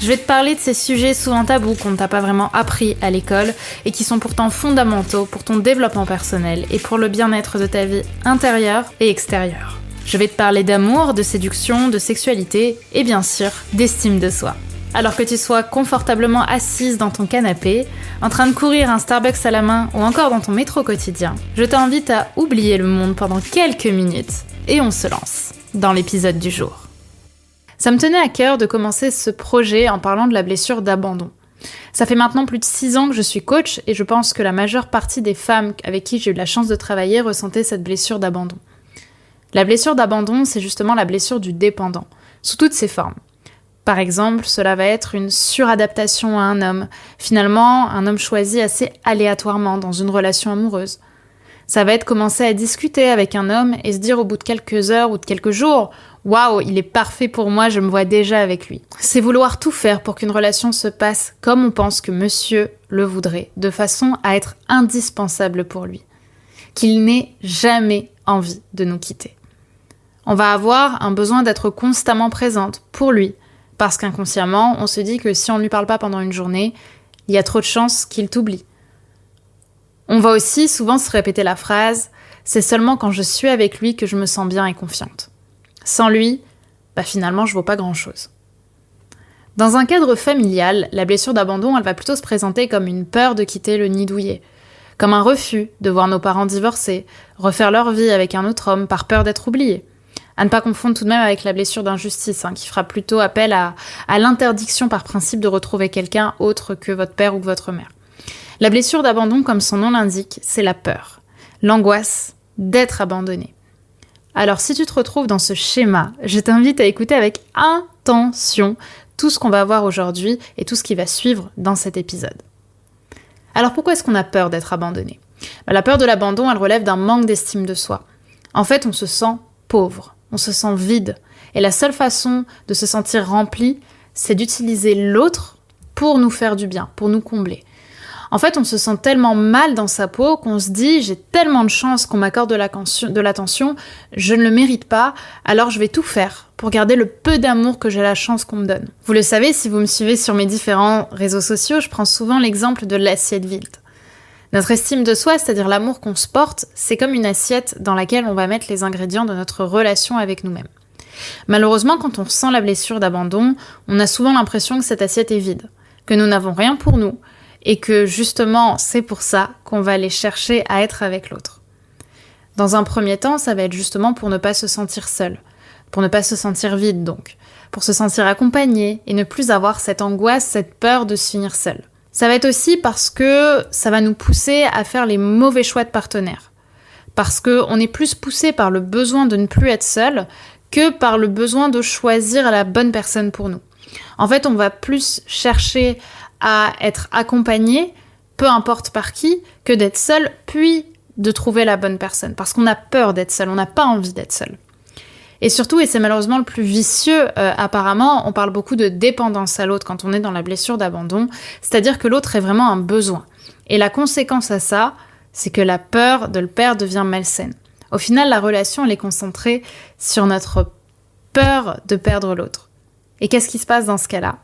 Je vais te parler de ces sujets souvent tabous qu'on ne t'a pas vraiment appris à l'école et qui sont pourtant fondamentaux pour ton développement personnel et pour le bien-être de ta vie intérieure et extérieure. Je vais te parler d'amour, de séduction, de sexualité et bien sûr d'estime de soi. Alors que tu sois confortablement assise dans ton canapé, en train de courir un Starbucks à la main ou encore dans ton métro quotidien, je t'invite à oublier le monde pendant quelques minutes et on se lance dans l'épisode du jour. Ça me tenait à cœur de commencer ce projet en parlant de la blessure d'abandon. Ça fait maintenant plus de 6 ans que je suis coach et je pense que la majeure partie des femmes avec qui j'ai eu la chance de travailler ressentaient cette blessure d'abandon. La blessure d'abandon, c'est justement la blessure du dépendant, sous toutes ses formes. Par exemple, cela va être une suradaptation à un homme, finalement un homme choisi assez aléatoirement dans une relation amoureuse. Ça va être commencer à discuter avec un homme et se dire au bout de quelques heures ou de quelques jours Waouh, il est parfait pour moi, je me vois déjà avec lui. C'est vouloir tout faire pour qu'une relation se passe comme on pense que monsieur le voudrait, de façon à être indispensable pour lui. Qu'il n'ait jamais envie de nous quitter. On va avoir un besoin d'être constamment présente pour lui, parce qu'inconsciemment, on se dit que si on ne lui parle pas pendant une journée, il y a trop de chances qu'il t'oublie. On va aussi souvent se répéter la phrase C'est seulement quand je suis avec lui que je me sens bien et confiante. Sans lui, bah finalement, je vaux pas grand chose. Dans un cadre familial, la blessure d'abandon, elle va plutôt se présenter comme une peur de quitter le nid douillet, comme un refus de voir nos parents divorcer, refaire leur vie avec un autre homme par peur d'être oubliés. À ne pas confondre tout de même avec la blessure d'injustice, hein, qui fera plutôt appel à, à l'interdiction par principe de retrouver quelqu'un autre que votre père ou votre mère. La blessure d'abandon, comme son nom l'indique, c'est la peur, l'angoisse d'être abandonné. Alors si tu te retrouves dans ce schéma, je t'invite à écouter avec intention tout ce qu'on va voir aujourd'hui et tout ce qui va suivre dans cet épisode. Alors pourquoi est-ce qu'on a peur d'être abandonné? Bah, La peur de l'abandon, elle relève d'un manque d'estime de soi. En fait, on se sent pauvre, on se sent vide, et la seule façon de se sentir rempli, c'est d'utiliser l'autre pour nous faire du bien, pour nous combler. En fait, on se sent tellement mal dans sa peau qu'on se dit j'ai tellement de chance qu'on m'accorde de l'attention, je ne le mérite pas, alors je vais tout faire pour garder le peu d'amour que j'ai la chance qu'on me donne. Vous le savez, si vous me suivez sur mes différents réseaux sociaux, je prends souvent l'exemple de l'assiette vide. Notre estime de soi, c'est-à-dire l'amour qu'on se porte, c'est comme une assiette dans laquelle on va mettre les ingrédients de notre relation avec nous-mêmes. Malheureusement, quand on sent la blessure d'abandon, on a souvent l'impression que cette assiette est vide, que nous n'avons rien pour nous, et que justement c'est pour ça qu'on va aller chercher à être avec l'autre. Dans un premier temps, ça va être justement pour ne pas se sentir seul, pour ne pas se sentir vide donc, pour se sentir accompagné et ne plus avoir cette angoisse, cette peur de se finir seul. Ça va être aussi parce que ça va nous pousser à faire les mauvais choix de partenaires. Parce qu'on est plus poussé par le besoin de ne plus être seul que par le besoin de choisir la bonne personne pour nous. En fait, on va plus chercher à être accompagné, peu importe par qui, que d'être seul, puis de trouver la bonne personne. Parce qu'on a peur d'être seul, on n'a pas envie d'être seul. Et surtout, et c'est malheureusement le plus vicieux euh, apparemment, on parle beaucoup de dépendance à l'autre quand on est dans la blessure d'abandon, c'est-à-dire que l'autre est vraiment un besoin. Et la conséquence à ça, c'est que la peur de le perdre devient malsaine. Au final, la relation, elle est concentrée sur notre peur de perdre l'autre. Et qu'est-ce qui se passe dans ce cas-là?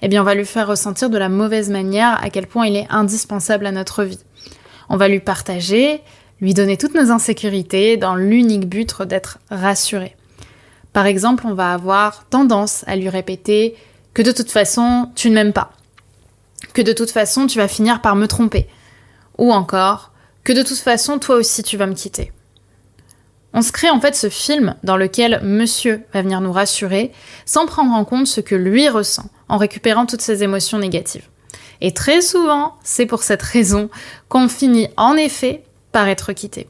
Eh bien on va lui faire ressentir de la mauvaise manière à quel point il est indispensable à notre vie. On va lui partager, lui donner toutes nos insécurités dans l'unique but d'être rassuré. Par exemple, on va avoir tendance à lui répéter que de toute façon, tu ne m'aimes pas, que de toute façon, tu vas finir par me tromper, ou encore que de toute façon, toi aussi, tu vas me quitter. On se crée en fait ce film dans lequel monsieur va venir nous rassurer sans prendre en compte ce que lui ressent en récupérant toutes ses émotions négatives. Et très souvent, c'est pour cette raison qu'on finit en effet par être quitté.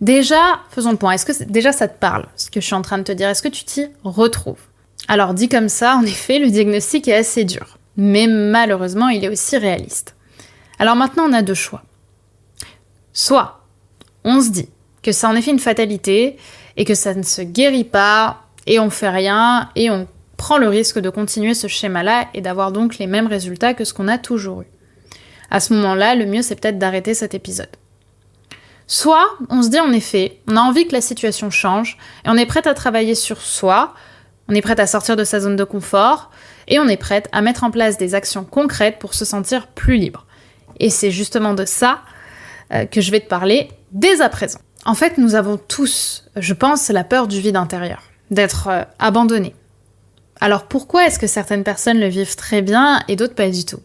Déjà, faisons le point. Est-ce que déjà ça te parle, ce que je suis en train de te dire? Est-ce que tu t'y retrouves? Alors dit comme ça, en effet, le diagnostic est assez dur. Mais malheureusement, il est aussi réaliste. Alors maintenant, on a deux choix. Soit on se dit que c'est en effet une fatalité et que ça ne se guérit pas et on fait rien et on prend le risque de continuer ce schéma-là et d'avoir donc les mêmes résultats que ce qu'on a toujours eu. À ce moment-là, le mieux c'est peut-être d'arrêter cet épisode. Soit on se dit en effet, on a envie que la situation change et on est prête à travailler sur soi, on est prête à sortir de sa zone de confort et on est prête à mettre en place des actions concrètes pour se sentir plus libre. Et c'est justement de ça euh, que je vais te parler dès à présent. En fait, nous avons tous, je pense, la peur du vide intérieur, d'être euh, abandonné. Alors pourquoi est-ce que certaines personnes le vivent très bien et d'autres pas du tout?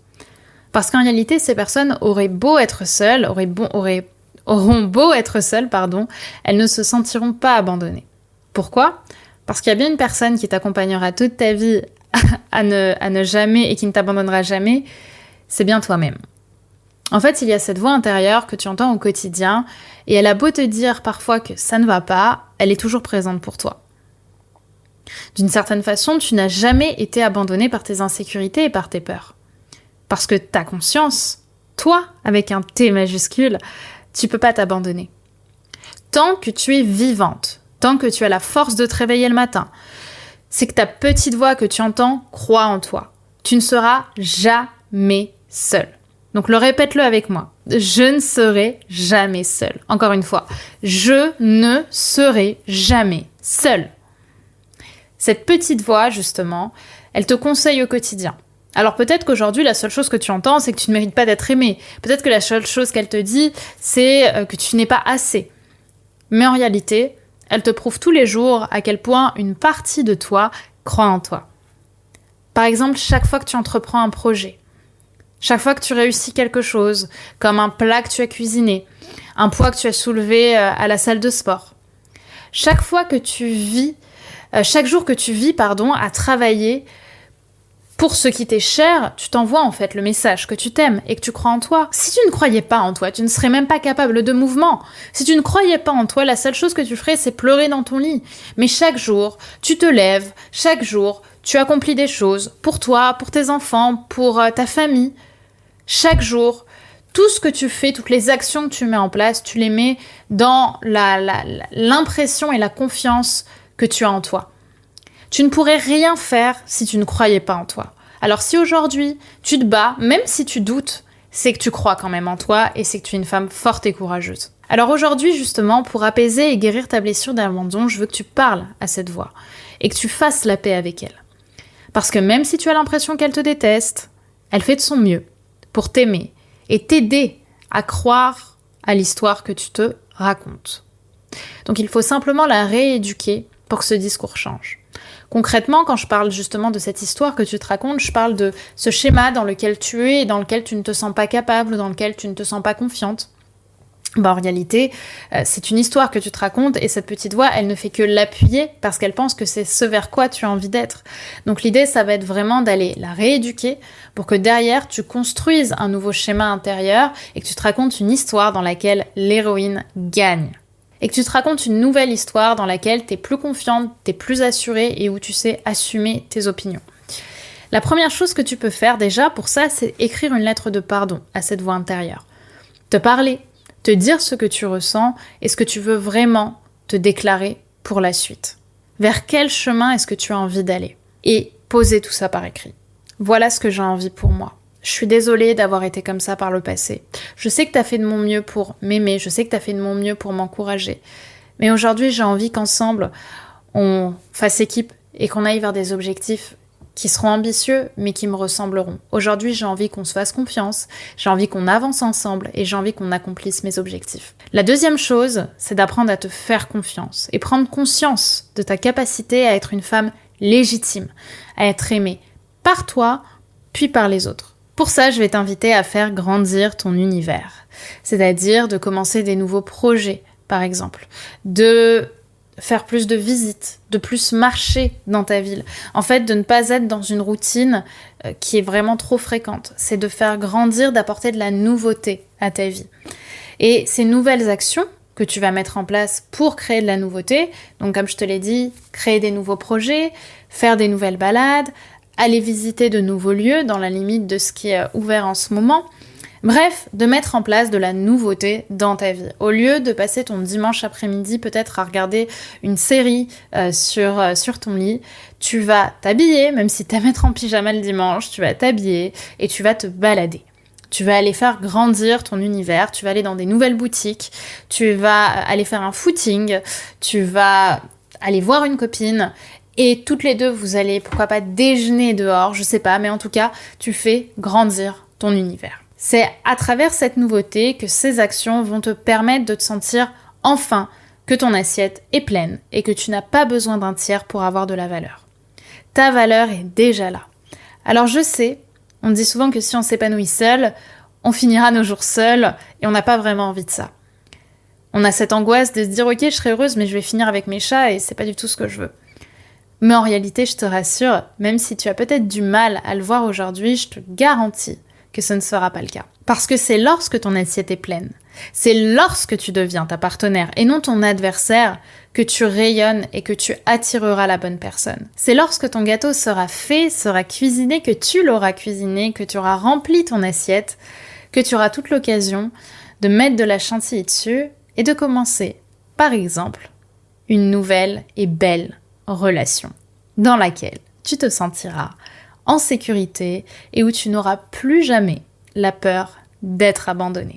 Parce qu'en réalité, ces personnes auraient beau être seules, auraient, auront beau être seules, pardon, elles ne se sentiront pas abandonnées. Pourquoi? Parce qu'il y a bien une personne qui t'accompagnera toute ta vie à ne, à ne jamais et qui ne t'abandonnera jamais, c'est bien toi-même. En fait, il y a cette voix intérieure que tu entends au quotidien, et elle a beau te dire parfois que ça ne va pas, elle est toujours présente pour toi. D'une certaine façon, tu n'as jamais été abandonné par tes insécurités et par tes peurs. Parce que ta conscience, toi, avec un T majuscule, tu peux pas t'abandonner. Tant que tu es vivante, tant que tu as la force de te réveiller le matin, c'est que ta petite voix que tu entends croit en toi. Tu ne seras jamais seul. Donc le répète-le avec moi. Je ne serai jamais seul. Encore une fois, je ne serai jamais seul. Cette petite voix, justement, elle te conseille au quotidien. Alors peut-être qu'aujourd'hui, la seule chose que tu entends, c'est que tu ne mérites pas d'être aimé. Peut-être que la seule chose qu'elle te dit, c'est euh, que tu n'es pas assez. Mais en réalité, elle te prouve tous les jours à quel point une partie de toi croit en toi. Par exemple, chaque fois que tu entreprends un projet, chaque fois que tu réussis quelque chose, comme un plat que tu as cuisiné, un poids que tu as soulevé euh, à la salle de sport, chaque fois que tu vis, euh, chaque jour que tu vis, pardon, à travailler pour ce qui t'est cher, tu t'envoies en fait le message que tu t'aimes et que tu crois en toi. Si tu ne croyais pas en toi, tu ne serais même pas capable de mouvement. Si tu ne croyais pas en toi, la seule chose que tu ferais, c'est pleurer dans ton lit. Mais chaque jour, tu te lèves, chaque jour, tu accomplis des choses pour toi, pour tes enfants, pour euh, ta famille. Chaque jour, tout ce que tu fais, toutes les actions que tu mets en place, tu les mets dans l'impression et la confiance que tu as en toi. Tu ne pourrais rien faire si tu ne croyais pas en toi. Alors si aujourd'hui tu te bats, même si tu doutes, c'est que tu crois quand même en toi et c'est que tu es une femme forte et courageuse. Alors aujourd'hui justement, pour apaiser et guérir ta blessure d'abandon, je veux que tu parles à cette voix et que tu fasses la paix avec elle. Parce que même si tu as l'impression qu'elle te déteste, elle fait de son mieux pour t'aimer et t'aider à croire à l'histoire que tu te racontes. Donc il faut simplement la rééduquer pour que ce discours change. Concrètement, quand je parle justement de cette histoire que tu te racontes, je parle de ce schéma dans lequel tu es et dans lequel tu ne te sens pas capable ou dans lequel tu ne te sens pas confiante. Bah, en réalité, euh, c'est une histoire que tu te racontes et cette petite voix, elle ne fait que l'appuyer parce qu'elle pense que c'est ce vers quoi tu as envie d'être. Donc l'idée, ça va être vraiment d'aller la rééduquer pour que derrière, tu construises un nouveau schéma intérieur et que tu te racontes une histoire dans laquelle l'héroïne gagne et que tu te racontes une nouvelle histoire dans laquelle tu es plus confiante, tu es plus assurée et où tu sais assumer tes opinions. La première chose que tu peux faire déjà pour ça, c'est écrire une lettre de pardon à cette voix intérieure. Te parler, te dire ce que tu ressens et ce que tu veux vraiment te déclarer pour la suite. Vers quel chemin est-ce que tu as envie d'aller? Et poser tout ça par écrit. Voilà ce que j'ai envie pour moi. Je suis désolée d'avoir été comme ça par le passé. Je sais que tu as fait de mon mieux pour m'aimer, je sais que tu as fait de mon mieux pour m'encourager. Mais aujourd'hui, j'ai envie qu'ensemble, on fasse équipe et qu'on aille vers des objectifs qui seront ambitieux, mais qui me ressembleront. Aujourd'hui, j'ai envie qu'on se fasse confiance, j'ai envie qu'on avance ensemble et j'ai envie qu'on accomplisse mes objectifs. La deuxième chose, c'est d'apprendre à te faire confiance et prendre conscience de ta capacité à être une femme légitime, à être aimée par toi, puis par les autres. Pour ça, je vais t'inviter à faire grandir ton univers, c'est-à-dire de commencer des nouveaux projets, par exemple, de faire plus de visites, de plus marcher dans ta ville. En fait, de ne pas être dans une routine euh, qui est vraiment trop fréquente. C'est de faire grandir, d'apporter de la nouveauté à ta vie. Et ces nouvelles actions que tu vas mettre en place pour créer de la nouveauté, donc comme je te l'ai dit, créer des nouveaux projets, faire des nouvelles balades, aller visiter de nouveaux lieux dans la limite de ce qui est ouvert en ce moment, Bref, de mettre en place de la nouveauté dans ta vie. Au lieu de passer ton dimanche après-midi peut-être à regarder une série euh, sur, euh, sur ton lit, tu vas t'habiller, même si t'aimes être en pyjama le dimanche, tu vas t'habiller et tu vas te balader. Tu vas aller faire grandir ton univers, tu vas aller dans des nouvelles boutiques, tu vas aller faire un footing, tu vas aller voir une copine et toutes les deux vous allez pourquoi pas déjeuner dehors, je sais pas, mais en tout cas, tu fais grandir ton univers. C'est à travers cette nouveauté que ces actions vont te permettre de te sentir enfin que ton assiette est pleine et que tu n'as pas besoin d'un tiers pour avoir de la valeur. Ta valeur est déjà là. Alors je sais, on dit souvent que si on s'épanouit seul, on finira nos jours seuls et on n'a pas vraiment envie de ça. On a cette angoisse de se dire ok je serai heureuse mais je vais finir avec mes chats et c'est pas du tout ce que je veux. Mais en réalité je te rassure, même si tu as peut-être du mal à le voir aujourd'hui, je te garantis que ce ne sera pas le cas. Parce que c'est lorsque ton assiette est pleine, c'est lorsque tu deviens ta partenaire et non ton adversaire que tu rayonnes et que tu attireras la bonne personne. C'est lorsque ton gâteau sera fait, sera cuisiné, que tu l'auras cuisiné, que tu auras rempli ton assiette, que tu auras toute l'occasion de mettre de la chantilly dessus et de commencer, par exemple, une nouvelle et belle relation dans laquelle tu te sentiras en sécurité et où tu n'auras plus jamais la peur d'être abandonné.